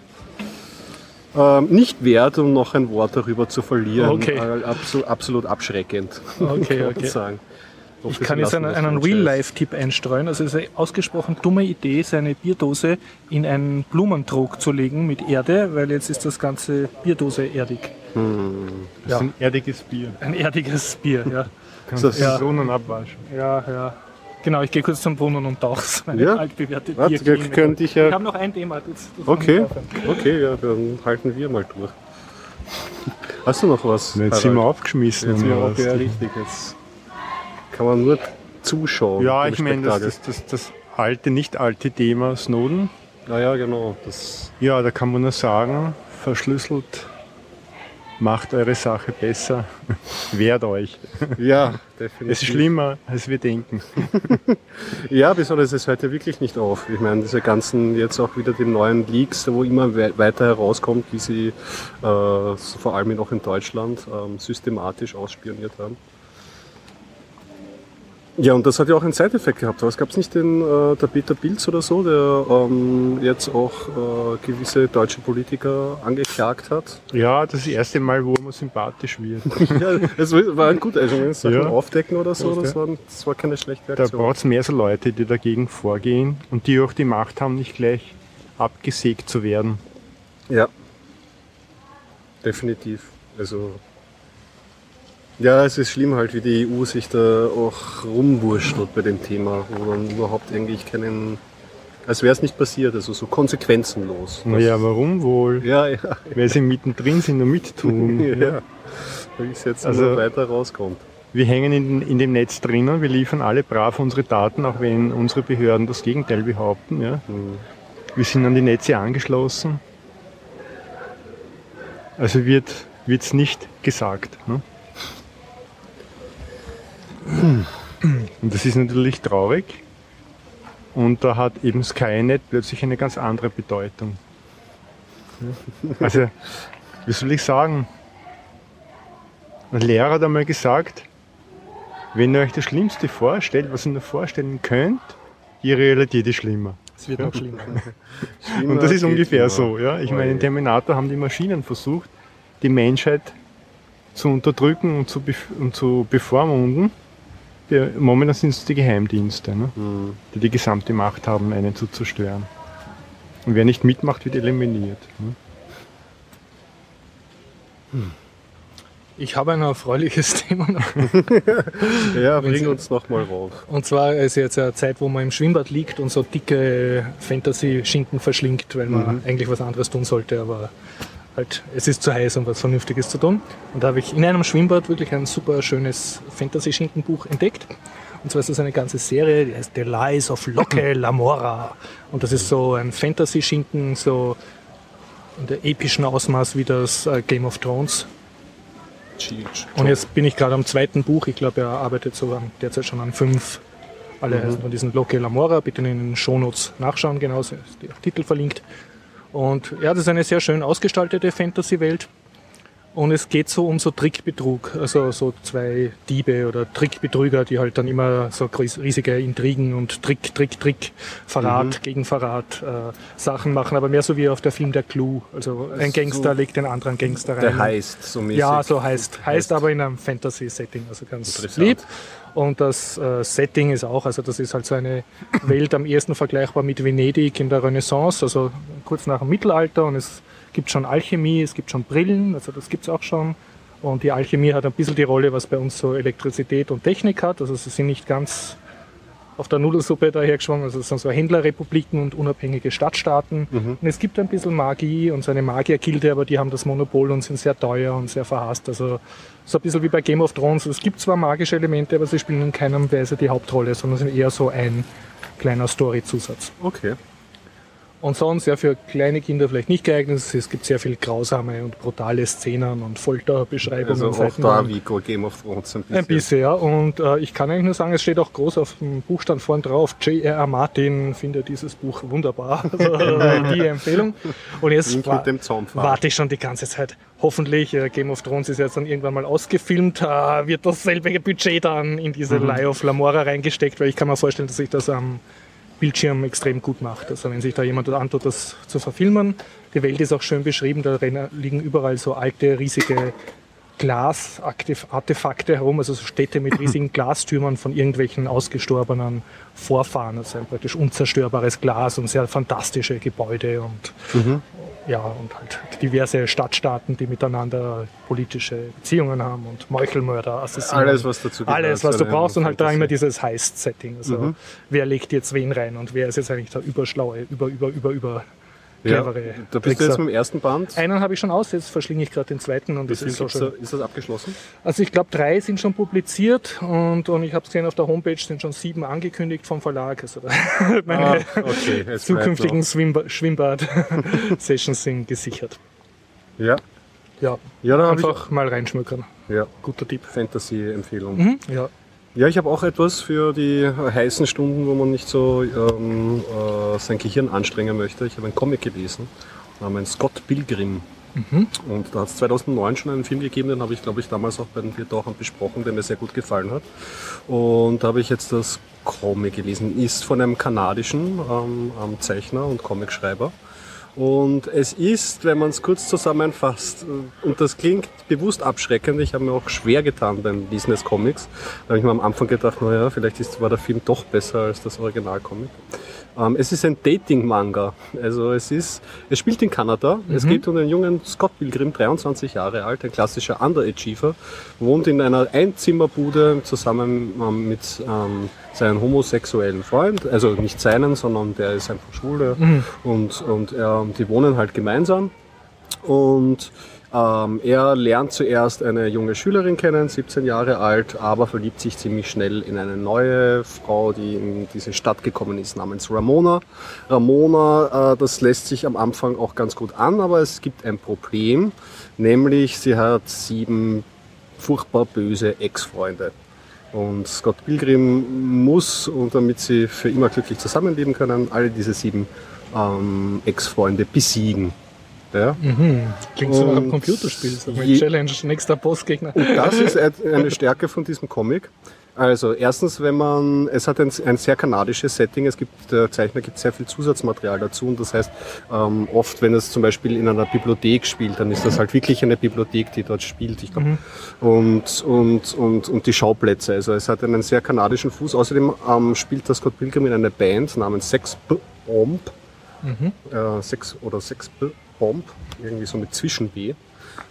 Ähm, nicht wert, um noch ein Wort darüber zu verlieren. Okay. Äh, absolut, absolut abschreckend. Okay, [LAUGHS] kann man okay. sagen. Ich kann jetzt einen, einen Real-Life-Tipp einstreuen. Also es ist eine ausgesprochen dumme Idee, seine Bierdose in einen Blumentrog zu legen mit Erde, weil jetzt ist das ganze Bierdose erdig. Das Ja. ist ein erdiges Bier. Ein erdiges Bier, ja. [LAUGHS] Kannst Das- du Ja. Sonnen abwaschen. Ja, ja. Genau, ich gehe kurz zum Brunnen und tauche meine Ja. [LAUGHS] altbewährte Warte, könnte ich Ich ja. habe noch ein Thema. Das, das Okay, ich okay, ja, dann halten wir mal durch. Hast du noch was? Jetzt sind wir Harald? aufgeschmissen. Jetzt sind wir was? ja, richtig. Jetzt kann man nur zuschauen. Ja, ich meine, das, das, das, das alte, nicht alte Thema Snowden. Ja, ja, genau. Das, Ja, da kann man nur sagen, verschlüsselt, macht eure Sache besser, [LAUGHS] wehrt euch. ja, definitiv. [LAUGHS] Es ist schlimmer, als wir denken. [LAUGHS] Ja, besonders es hört ja wirklich nicht auf. Ich meine, diese ganzen, jetzt auch wieder die neuen Leaks, wo immer we weiter herauskommt, wie sie äh, vor allem auch in Deutschland ähm, systematisch ausspioniert haben. Ja, und das hat ja auch einen Side-Effekt gehabt. Was gab es nicht den, äh, der Peter Pilz oder so, der ähm, jetzt auch äh, gewisse deutsche Politiker angeklagt hat? Ja, das ist das erste Mal, wo man sympathisch wird. [LAUGHS] ja, es war ein guter, also wenn es Sachen Ja. aufdecken oder so, das war, das war keine schlechte Da Aktion. braucht es mehr so Leute, die dagegen vorgehen und die auch die Macht haben, nicht gleich abgesägt zu werden. Ja. Definitiv. Also. Ja, es ist schlimm halt, wie die EU sich da auch rumwurschtelt bei dem Thema, wo dann überhaupt eigentlich keinen. Als wäre es nicht passiert, also so konsequenzenlos. Naja, warum wohl? Ja, ja. Weil sie mittendrin sind und mittun. [LAUGHS] ja. Wie es jetzt Also- nur weiter rauskommt. wir hängen in, in dem Netz drinnen, wir liefern alle brav unsere Daten, auch wenn unsere Behörden das Gegenteil behaupten. Ja. Wir sind an die Netze angeschlossen. Also wird es nicht gesagt. Ne? Und das ist natürlich traurig. Und da hat eben Skynet plötzlich eine ganz andere Bedeutung. Also, wie soll ich sagen? Ein Lehrer hat einmal gesagt, wenn ihr euch das Schlimmste vorstellt, was ihr nur vorstellen könnt, die Realität ist schlimmer. Es wird noch schlimmer. [LAUGHS] Und das ist ungefähr so. Ja? Ich meine, in Terminator haben die Maschinen versucht, die Menschheit zu unterdrücken und zu, bef und zu bevormunden. Ja, momentan sind es die Geheimdienste, ne? Mhm. die die gesamte Macht haben, einen zu zerstören. Und wer nicht mitmacht, wird eliminiert. Ne? Ich habe ein erfreuliches [LAUGHS] Thema noch. [LAUGHS] Ja, bring uns noch mal rauf. Und zwar ist jetzt eine Zeit, wo man im Schwimmbad liegt und so dicke Fantasy-Schinken verschlingt, weil man eigentlich was anderes tun sollte, aber halt, es ist zu heiß, um was Vernünftiges zu tun. Und da habe ich in einem Schwimmbad wirklich ein super schönes Fantasy-Schinkenbuch entdeckt. Und zwar ist das eine ganze Serie, die heißt The Lies of Locke Lamora. Und das ist so ein Fantasy-Schinken, so in der epischen Ausmaß wie das äh, Game of Thrones. Und jetzt bin ich gerade am zweiten Buch. Ich glaube, er arbeitet so an, derzeit schon an fünf. Alle heißen von diesen Locke Lamora. Bitte in den Shownotes nachschauen, genauso ist der Titel verlinkt. Und ja, das ist eine sehr schön ausgestaltete Fantasy-Welt. Und es geht so um so Trickbetrug, also so zwei Diebe oder Trickbetrüger, die halt dann immer so riesige Intrigen und Trick, Trick, Trick, Verrat gegen Verrat äh, Sachen machen, aber mehr so wie auf der Film Der Clou. Also ein so Gangster legt den anderen Gangster rein. Der heißt so mäßig. Ja, so heißt. Heißt aber in einem Fantasy-Setting, also ganz lieb. Und das äh, Setting ist auch, also das ist halt so eine Welt am ehesten vergleichbar mit Venedig in der Renaissance, also kurz nach dem Mittelalter und es gibt schon Alchemie, es gibt schon Brillen, also das gibt's auch schon. Und die Alchemie hat ein bisschen die Rolle, was bei uns so Elektrizität und Technik hat. Also sie sind nicht ganz auf der Nudelsuppe dahergeschwommen. Also es sind so Händlerrepubliken und unabhängige Stadtstaaten. Und es gibt ein bisschen Magie und so eine Magiergilde, aber die haben das Monopol und sind sehr teuer und sehr verhasst. Also so ein bisschen wie bei Game of Thrones. Es gibt zwar magische Elemente, aber sie spielen in keiner Weise die Hauptrolle, sondern sind eher so ein kleiner Storyzusatz. Okay. Und sonst ja für kleine Kinder vielleicht nicht geeignet. Es gibt sehr viel grausame und brutale Szenen und Folterbeschreibungen. Also auch da wie Game of Thrones ein bisschen. Ein bisschen, ja. Und äh, ich kann eigentlich nur sagen, es steht auch groß auf dem Buchstand vorn drauf. J.R.R. Martin findet dieses Buch wunderbar. Also, [LAUGHS] die Empfehlung. Und jetzt wa- warte ich schon die ganze Zeit. Hoffentlich, äh, Game of Thrones ist jetzt dann irgendwann mal ausgefilmt, äh, wird dasselbe Budget dann in diese Mhm. Lie of Lamora reingesteckt, weil ich kann mir vorstellen, dass sich das am Bildschirm extrem gut macht. Also wenn sich da jemand antut, das zu verfilmen. Die Welt ist auch schön beschrieben, da liegen überall so alte, riesige Glasartefakte herum, also so Städte mit riesigen [LAUGHS] Glastürmen von irgendwelchen ausgestorbenen Vorfahren. Also ein praktisch unzerstörbares Glas und sehr fantastische Gebäude und ja, und halt diverse Stadtstaaten, die miteinander politische Beziehungen haben und Meuchelmörder, Assassinen. Alles, was dazu gehört Alles, was du brauchst und halt da immer dieses Heist-Setting. Also wer legt jetzt wen rein und wer ist jetzt eigentlich der überschlaue, über, über, über, über Ja, clevere da bist du jetzt Trickser. mit dem ersten Band. Einen habe ich schon aus, jetzt verschlinge ich gerade den zweiten und das ist so schön. Ist das abgeschlossen? Also ich glaube, drei sind schon publiziert und, und ich habe gesehen, auf der Homepage sind schon sieben angekündigt vom Verlag. Also [LAUGHS] meine Ah, okay. Es zukünftigen Schwimmbad- Schwimmbad-Sessions [LAUGHS] sind gesichert. Ja, Ja, ja da habe ich einfach mal reinschmökern. ja, Guter Tipp. Fantasy-Empfehlung. Mhm. Ja. Ja, ich habe auch etwas für die heißen Stunden, wo man nicht so ähm, äh, sein Gehirn anstrengen möchte. Ich habe einen Comic gelesen, namens Scott Pilgrim. Und da hat es 2009 schon einen Film gegeben, den habe ich, glaube ich, damals auch bei den vier Tauchern besprochen, der mir sehr gut gefallen hat. Und da habe ich jetzt das Comic gelesen. Ist von einem kanadischen ähm, ähm, Zeichner und Comicschreiber. Und es ist, wenn man es kurz zusammenfasst, äh, und das klingt bewusst abschreckend, ich habe mir auch schwer getan beim des Comics. Da habe ich mir am Anfang gedacht, naja, vielleicht ist, war der Film doch besser als das Originalcomic. Ähm, es ist ein Dating-Manga. Also es ist, es spielt in Kanada. Es geht um einen jungen Scott Pilgrim, 23 Jahre alt, ein klassischer Underachiever, wohnt in einer Einzimmerbude zusammen ähm, mit ähm, seinem homosexuellen Freund, also nicht seinen, sondern der ist einfach schwul der- und, und er, die wohnen halt gemeinsam. Und Ähm, er lernt zuerst eine junge Schülerin kennen, 17 Jahre alt, aber verliebt sich ziemlich schnell in eine neue Frau, die in diese Stadt gekommen ist, namens Ramona. Ramona, äh, das lässt sich am Anfang auch ganz gut an, aber es gibt ein Problem, nämlich sie hat sieben furchtbar böse Ex-Freunde. Und Scott Pilgrim muss, und damit sie für immer glücklich zusammenleben können, alle diese sieben ähm, Ex-Freunde besiegen. Ja? Mhm. Klingt so nach einem Computerspiel, so mit Challenge, nächster Bossgegner. Und das ist ein- eine Stärke von diesem Comic. Also erstens, wenn man, es hat ein, ein sehr kanadisches Setting, es gibt, der Zeichner gibt sehr viel Zusatzmaterial dazu. Und das heißt, ähm, oft, wenn es zum Beispiel in einer Bibliothek spielt, dann ist das halt wirklich eine Bibliothek, die dort spielt, ich glaube. Und, und, und, und die Schauplätze, also es hat einen sehr kanadischen Fuß. Außerdem ähm, spielt das Scott Pilgrim in einer Band namens Sex Bomb, äh, Sex oder Sex Bomb, irgendwie so mit Zwischen-B.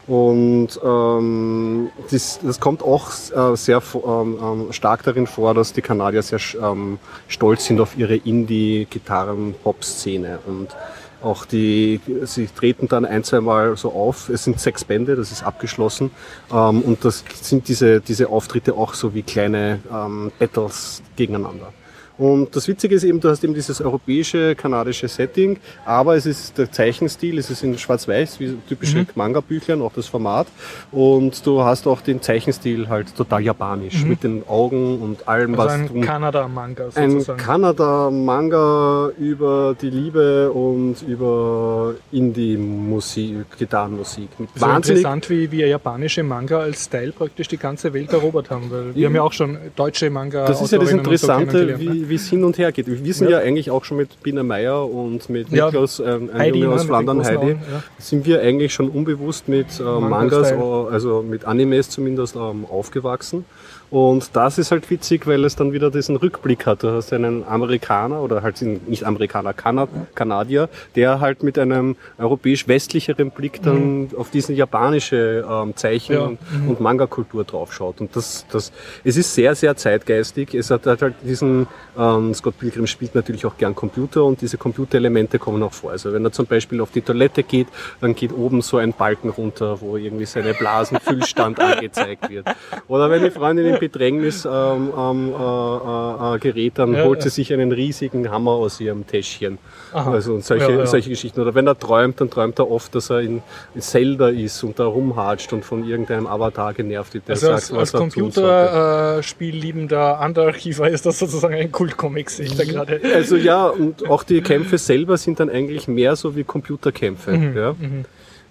Und ähm, das, das kommt auch äh, sehr ähm, ähm, stark darin vor, dass die Kanadier sehr ähm, stolz sind auf ihre Indie-Gitarren-Pop-Szene. Und auch die, sie treten dann ein, zwei Mal so auf. Es sind sechs Bände, das ist abgeschlossen. Ähm, und das sind diese, diese Auftritte auch so wie kleine ähm, Battles gegeneinander. Und das Witzige ist eben, du hast eben dieses europäische, kanadische Setting, aber es ist der Zeichenstil, es ist in schwarz-weiß, wie typische Manga-Büchlein, auch das Format. Und du hast auch den Zeichenstil halt total japanisch, mit den Augen und allem, Also was ein drum- Kanada-Manga ein sozusagen. Kanada-Manga über die Liebe und über Indie-Musik, Gitarrenmusik. Mit so wahnsinnig interessant, wie wir japanische Manga als Style praktisch die ganze Welt erobert haben. Weil wir haben ja auch schon deutsche Manga Das ist ja das und so Interessante, kennengelernt, ne? wie wie es hin und her geht. Wir sind Ja. ja, eigentlich auch schon mit Bina Meyer und mit Ja, Niklas, ähm, ein Heidi, Junge ne, aus Flandern, Heidi, Augen, ja. sind wir eigentlich schon unbewusst mit äh. Mangas, äh, also mit Animes zumindest ähm, aufgewachsen. Und das ist halt witzig, weil es dann wieder diesen Rückblick hat. Du hast einen Amerikaner oder halt nicht Amerikaner, Kana Kanadier, der halt mit einem europäisch-westlicheren Blick dann auf diese japanische ähm, Zeichen- Ja, und, und Manga-Kultur draufschaut. Und das, das, es ist sehr, sehr zeitgeistig. Es hat halt diesen, ähm, Scott Pilgrim spielt natürlich auch gern Computer und diese Computerelemente kommen auch vor. Also wenn er zum Beispiel auf die Toilette geht, dann geht oben so ein Balken runter, wo irgendwie seine Blasenfüllstand [LAUGHS] angezeigt wird. Oder wenn die Freundin im Bedrängnis ähm, ähm, äh, äh, gerät, dann Ja, holt ja. sie sich einen riesigen Hammer aus ihrem Täschchen. Aha. Also und solche, Ja, solche Geschichten. Oder wenn er träumt, dann träumt er oft, dass er in Zelda ist und da rumhatscht und von irgendeinem Avatar genervt wird, der Also als, sagt, als was tun sollte. Computerspielliebender Underarchiver ist das sozusagen ein Kultcomic, sehe ich da gerade. Also ja, und auch die Kämpfe selber sind dann eigentlich mehr so wie Computerkämpfe. ja.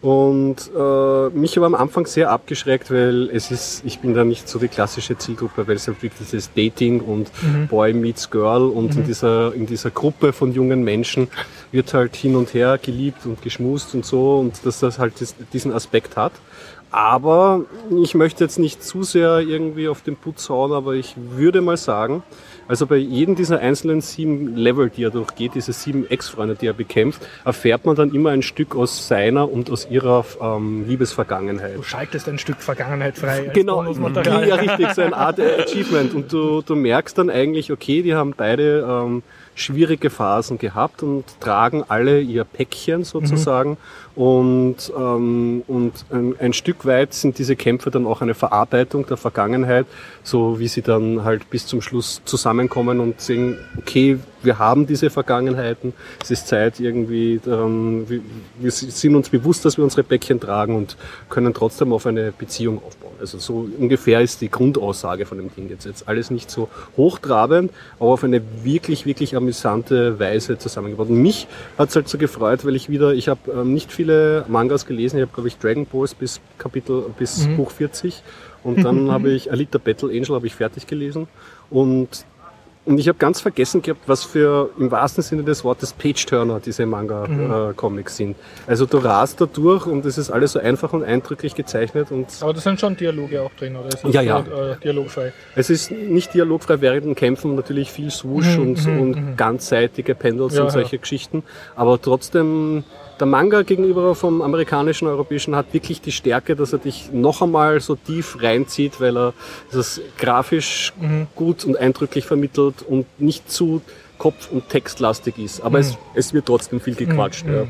Und äh, mich aber am Anfang sehr abgeschreckt, weil es ist, ich bin da nicht so die klassische Zielgruppe, weil es halt wirklich dieses Dating und Boy meets Girl und in dieser in dieser Gruppe von jungen Menschen wird halt hin und her geliebt und geschmust und so und dass das halt diesen Aspekt hat. Aber ich möchte jetzt nicht zu sehr irgendwie auf den Putz hauen, aber ich würde mal sagen, also bei jedem dieser einzelnen sieben Level, die er durchgeht, diese sieben Ex-Freunde, die er bekämpft, erfährt man dann immer ein Stück aus seiner und aus ihrer ähm, Liebesvergangenheit. Du schaltest ein Stück Vergangenheit frei. Genau, ja richtig, so eine Art Achievement. Und du, du merkst dann eigentlich, okay, die haben beide ähm, schwierige Phasen gehabt und tragen alle ihr Päckchen sozusagen. Und, ähm, und ein, ein Stück weit sind diese Kämpfe dann auch eine Verarbeitung der Vergangenheit, so wie sie dann halt bis zum Schluss zusammenkommen und sehen, okay, wir haben diese Vergangenheiten, es ist Zeit irgendwie, ähm, wir, wir sind uns bewusst, dass wir unsere Päckchen tragen und können trotzdem auf eine Beziehung aufbauen. Also so ungefähr ist die Grundaussage von dem Ding jetzt. Jetzt alles nicht so hochtrabend, aber auf eine wirklich, wirklich amüsante Weise zusammengebaut. Und mich hat es halt so gefreut, weil ich wieder, ich habe ähm, nicht viele Mangas gelesen, ich habe glaube ich Dragon Balls bis Kapitel, bis Buch 40 und dann [LAUGHS] habe ich Alita Battle Angel habe ich fertig gelesen und und ich habe ganz vergessen gehabt, was für im wahrsten Sinne des Wortes Page-Turner diese Manga-Comics sind. Also du rast da durch und es ist alles so einfach und eindrücklich gezeichnet und Aber da sind schon Dialoge auch drin, oder? Ist das Ja, ja. Äh, dialogfrei. es ist nicht dialogfrei während den Kämpfen, natürlich viel Swoosh und, und ganzseitige Pendels Mhm, Ja, und solche Geschichten, aber trotzdem der Manga gegenüber vom amerikanischen, europäischen hat wirklich die Stärke, dass er dich noch einmal so tief reinzieht, weil er das grafisch Mhm. gut und eindrücklich vermittelt und nicht zu kopf- und textlastig ist. Aber Mhm. es, es wird trotzdem viel gequatscht. Ja.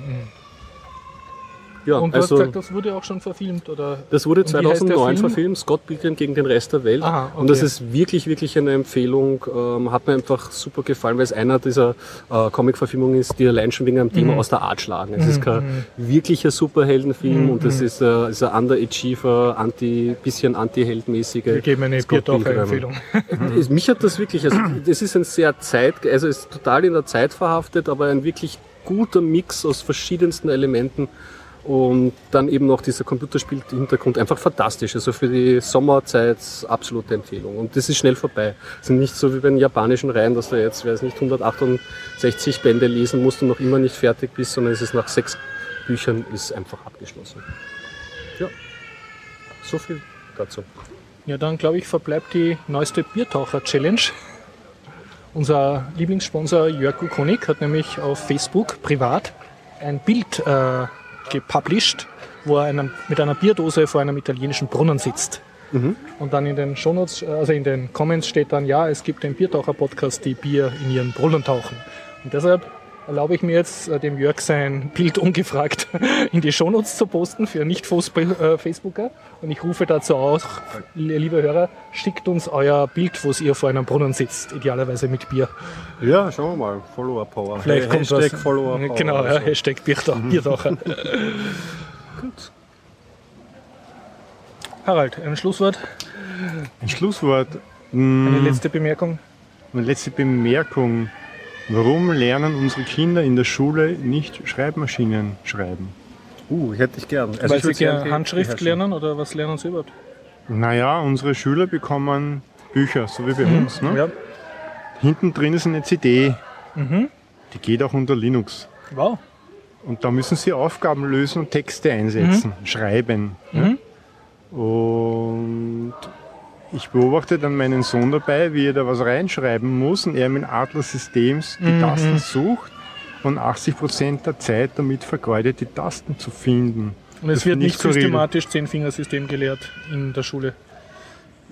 Ja, Und du also- hast gesagt, das wurde auch schon verfilmt, oder? Das wurde Und wie heißt der 2009 Film? verfilmt, Scott Pilgrim gegen den Rest der Welt. Aha, Und das okay. ist wirklich, wirklich eine Empfehlung. Ähm, hat mir einfach super gefallen, weil es einer dieser äh, Comic-Verfilmungen ist, die allein schon wegen einem Mhm. Thema aus der Art schlagen. Es ist kein wirklicher Superheldenfilm Mhm. und es ist, äh, ist ein Underachiever, anti, bisschen anti-heldmäßige. Wir geben eine. Biertaucher-Empfehlung. [LAUGHS] Es- Mich hat das wirklich, also das ist ein sehr Zeit, also es ist total in der Zeit verhaftet, aber ein wirklich guter Mix aus verschiedensten Elementen und dann eben noch dieser Computerspiel-Hintergrund einfach fantastisch. Also für die Sommerzeit absolute Empfehlung. Und das ist schnell vorbei. Es sind nicht so wie bei den japanischen Reihen, dass du jetzt, weiß nicht, 168 Bände lesen musst und noch immer nicht fertig bist, sondern es ist nach sechs Büchern ist einfach abgeschlossen. Ja, so viel dazu. Ja, dann glaube ich, verbleibt die neueste Biertaucher-Challenge. Unser Lieblingssponsor Jörg Konig hat nämlich auf Facebook privat ein Bild äh, gepublished, wo er einem, mit einer Bierdose vor einem italienischen Brunnen sitzt. Und dann in den Shownotes, äh, also in den Comments steht dann, ja, es gibt den Biertaucher-Podcast, die Bier in ihren Brunnen tauchen. Und deshalb erlaube ich mir jetzt, äh, dem Jörg sein Bild ungefragt [LAUGHS] in die Shownotes zu posten für Nicht-Facebooker. Und ich rufe dazu auch, li- liebe Hörer, schickt uns euer Bild, wo ihr vor einem Brunnen sitzt, idealerweise mit Bier. Ja, schauen wir mal. Follower Power. Vielleicht kommt Hashtag was. Follower Power. [LAUGHS] Genau, ja, Also. Hashtag Biertaucher. Biertaucher. [LAUGHS] Gut. Harald, ein Schlusswort, Ein Schlusswort. eine Mm, letzte Bemerkung. Eine letzte Bemerkung. Warum lernen unsere Kinder in der Schule nicht Schreibmaschinen schreiben? Uh, hätte ich gern. Also Weil ich sie gerne ge- Handschrift lernen oder was lernen sie überhaupt? Naja, unsere Schüler bekommen Bücher, so wie bei uns. Ne? Ja. Hinten drin ist eine CD. Mhm. Die geht auch unter Linux. Wow. Und da müssen sie Aufgaben lösen und Texte einsetzen, schreiben. Mhm. Ja? Und ich beobachte dann meinen Sohn dabei, wie er da was reinschreiben muss und er mit Atlas Systems die Mhm. Tasten sucht und 80% der Zeit damit vergeudet, die Tasten zu finden. Und es Das wird nicht systematisch Zehn-Fingersystem gelehrt in der Schule.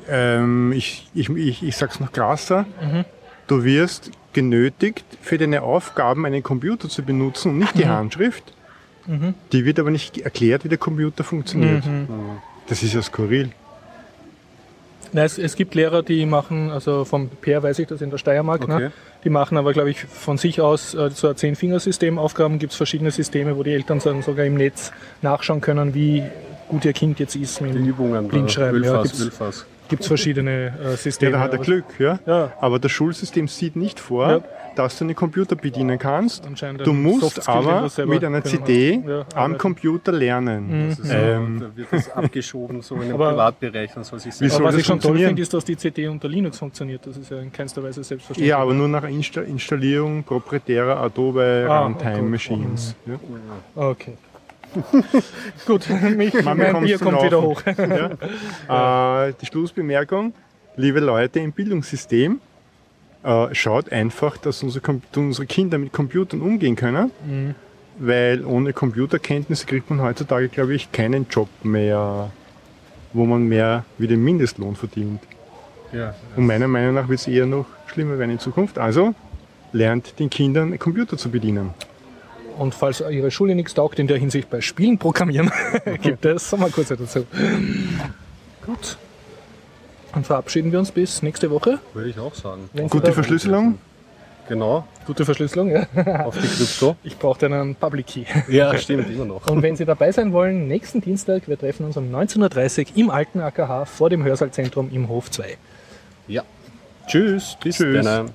Ähm, ich, ich, ich, ich sag's noch krasser. Mhm. Du wirst genötigt, für deine Aufgaben einen Computer zu benutzen und nicht die Handschrift. Mhm. Die wird aber nicht erklärt, wie der Computer funktioniert. Mhm. Das ist ja skurril. Nein, es, es gibt Lehrer, die machen, also vom PR weiß ich das in der Steiermark, Okay. ne? die machen aber, glaube ich, von sich aus äh, so ein Zehn-Fingersystem. Aufgaben gibt es verschiedene Systeme, wo die Eltern dann sogar im Netz nachschauen können, wie gut ihr Kind jetzt ist mit Die Übungen. Blindschreiben, ja, Ölfass, gibt's- Ölfass. Gibt es verschiedene äh, Ja, Systeme. da hat er Glück, ja? Ja. Aber das Schulsystem sieht nicht vor, Ja. dass du einen Computer bedienen kannst. Anscheinend Du musst aber mit einer CD. Ja, am. Computer lernen. Das ist so, Ähm, da wird das abgeschoben, so in den Aber- Privatbereich, dann soll sich Aber soll was ich schon toll finde, ist, dass die CD unter Linux funktioniert. Das ist ja in keinster Weise selbstverständlich. Ja, aber nur nach Insta Installierung proprietärer Adobe Ah, Runtime gut. Machines. Ja. Okay. [LAUGHS] Gut, mich, mein Bier kommt wieder hoch. [LAUGHS] Ja. Äh, die Schlussbemerkung, liebe Leute im Bildungssystem, äh, schaut einfach, dass unsere, unsere Kinder mit Computern umgehen können, Mhm. weil ohne Computerkenntnisse kriegt man heutzutage, glaube ich, keinen Job mehr, wo man mehr wie den Mindestlohn verdient. Ja. Und meiner Meinung nach wird es eher noch schlimmer werden in Zukunft. Also lernt den Kindern Computer zu bedienen. Und falls Ihre Schule nichts taugt in der Hinsicht bei Spielen programmieren, [LAUGHS] gibt es Sommerkurse dazu. Gut. Dann verabschieden wir uns bis nächste Woche. Würde ich auch sagen. Wenn Sie Gute Verschlüsselung. Genau, Gute Verschlüsselung, ja. [LAUGHS] auf die Krypto. Ich brauche einen Public Key. [LAUGHS] Ja, stimmt, immer noch. Und wenn Sie dabei sein wollen, nächsten Dienstag, wir treffen uns um 19.30 Uhr im alten AKH vor dem Hörsaalzentrum im Hof 2. Ja. Tschüss, bis Tschüss. dann.